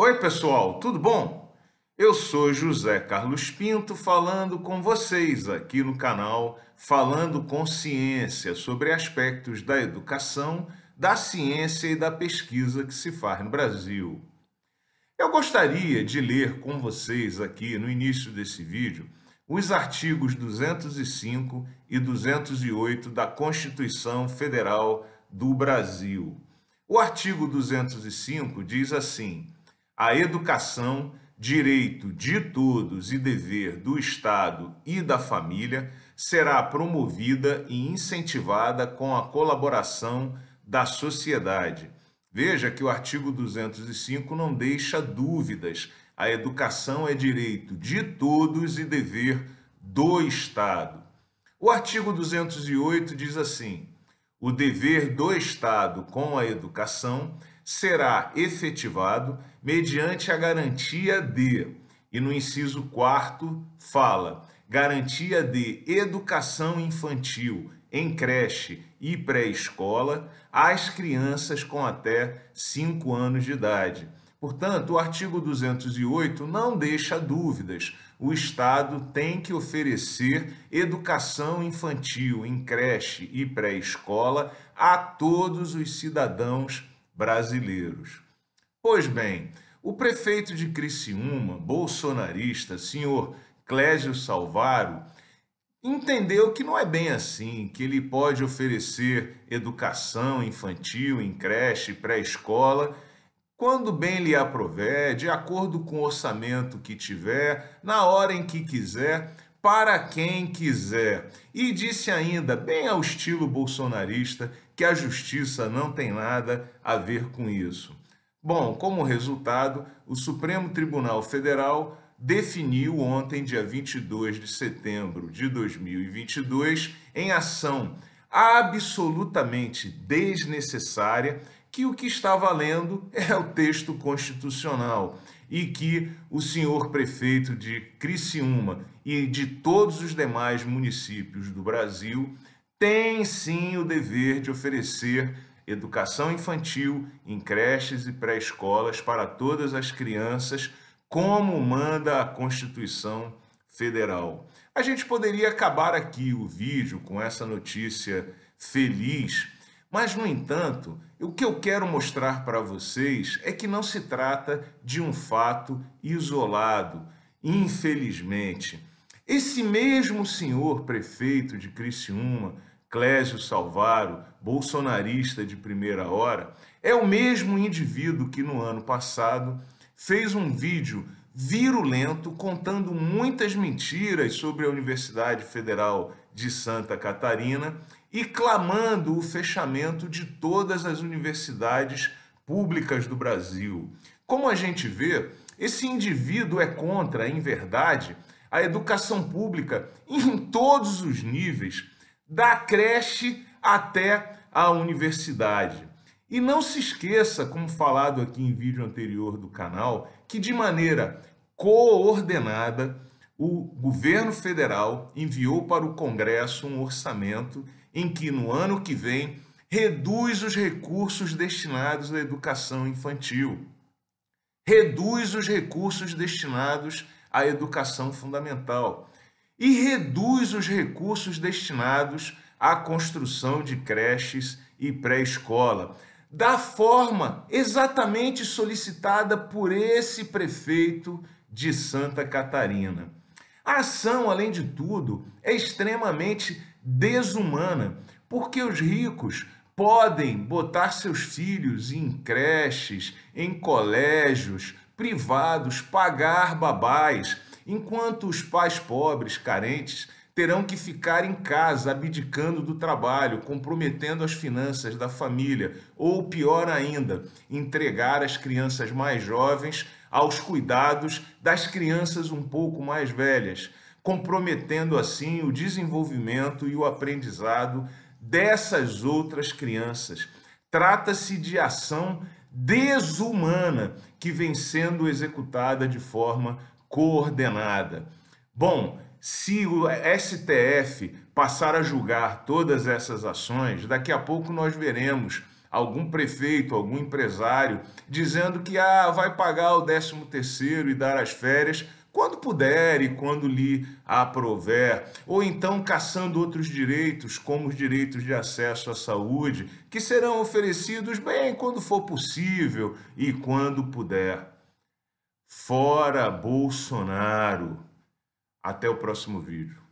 Oi, pessoal, tudo bom? Eu sou José Carlos Pinto falando com vocês aqui no canal Falando com Ciência sobre aspectos da educação, da ciência e da pesquisa que se faz no Brasil. Eu gostaria de ler com vocês aqui no início desse vídeo os artigos 205 e 208 da Constituição Federal do Brasil. O artigo 205 diz assim: a educação, direito de todos e dever do Estado e da família, será promovida e incentivada com a colaboração da sociedade. Veja que o artigo 205 não deixa dúvidas. A educação é direito de todos e dever do Estado. O artigo 208 diz assim: o dever do Estado com a educação será efetivado mediante a garantia de, e no inciso 4 fala, garantia de educação infantil em creche e pré-escola às crianças com até 5 anos de idade. Portanto, o artigo 208 não deixa dúvidas. O Estado tem que oferecer educação infantil em creche e pré-escola a todos os cidadãos brasileiros. Pois bem, o prefeito de Criciúma, bolsonarista, senhor Clésio Salvaro, entendeu que não é bem assim, que ele pode oferecer educação infantil em creche, pré-escola, quando bem lhe aprover, de acordo com o orçamento que tiver, na hora em que quiser, para quem quiser. E disse ainda, bem ao estilo bolsonarista, que a justiça não tem nada a ver com isso. Bom, como resultado, o Supremo Tribunal Federal definiu ontem, dia 22 de setembro de 2022, em ação absolutamente desnecessária, que o que está valendo é o texto constitucional e que o senhor prefeito de Criciúma e de todos os demais municípios do Brasil tem sim o dever de oferecer educação infantil em creches e pré-escolas para todas as crianças, como manda a Constituição Federal. A gente poderia acabar aqui o vídeo com essa notícia feliz, mas, no entanto, o que eu quero mostrar para vocês é que não se trata de um fato isolado, infelizmente. Esse mesmo senhor prefeito de Criciúma, Clésio Salvaro, bolsonarista de primeira hora, é o mesmo indivíduo que no ano passado fez um vídeo virulento contando muitas mentiras sobre a Universidade Federal de Santa Catarina e clamando o fechamento de todas as universidades públicas do Brasil. Como a gente vê, esse indivíduo é contra, em verdade, a educação pública em todos os níveis, da creche até a universidade. E não se esqueça, como falado aqui em vídeo anterior do canal, que de maneira coordenada o governo federal enviou para o Congresso um orçamento em que no ano que vem reduz os recursos destinados à educação infantil, reduz os recursos destinados à educação fundamental e reduz os recursos destinados à construção de creches e pré-escola, da forma exatamente solicitada por esse prefeito de Santa Catarina. A ação, além de tudo, é extremamente desumana, porque os ricos podem botar seus filhos em creches, em colégios privados, pagar babás, enquanto os pais pobres, carentes, terão que ficar em casa abdicando do trabalho, comprometendo as finanças da família, ou pior ainda, entregar as crianças mais jovens aos cuidados das crianças um pouco mais velhas, comprometendo assim o desenvolvimento e o aprendizado dessas outras crianças. Trata-se de ação desumana que vem sendo executada de forma coordenada. Bom, se o STF passar a julgar todas essas ações, daqui a pouco nós veremos algum prefeito, algum empresário, dizendo que ah, vai pagar o 13 terceiro e dar as férias quando puder e quando lhe aprover, ou então caçando outros direitos, como os direitos de acesso à saúde, que serão oferecidos bem quando for possível e quando puder. Fora Bolsonaro. Até o próximo vídeo.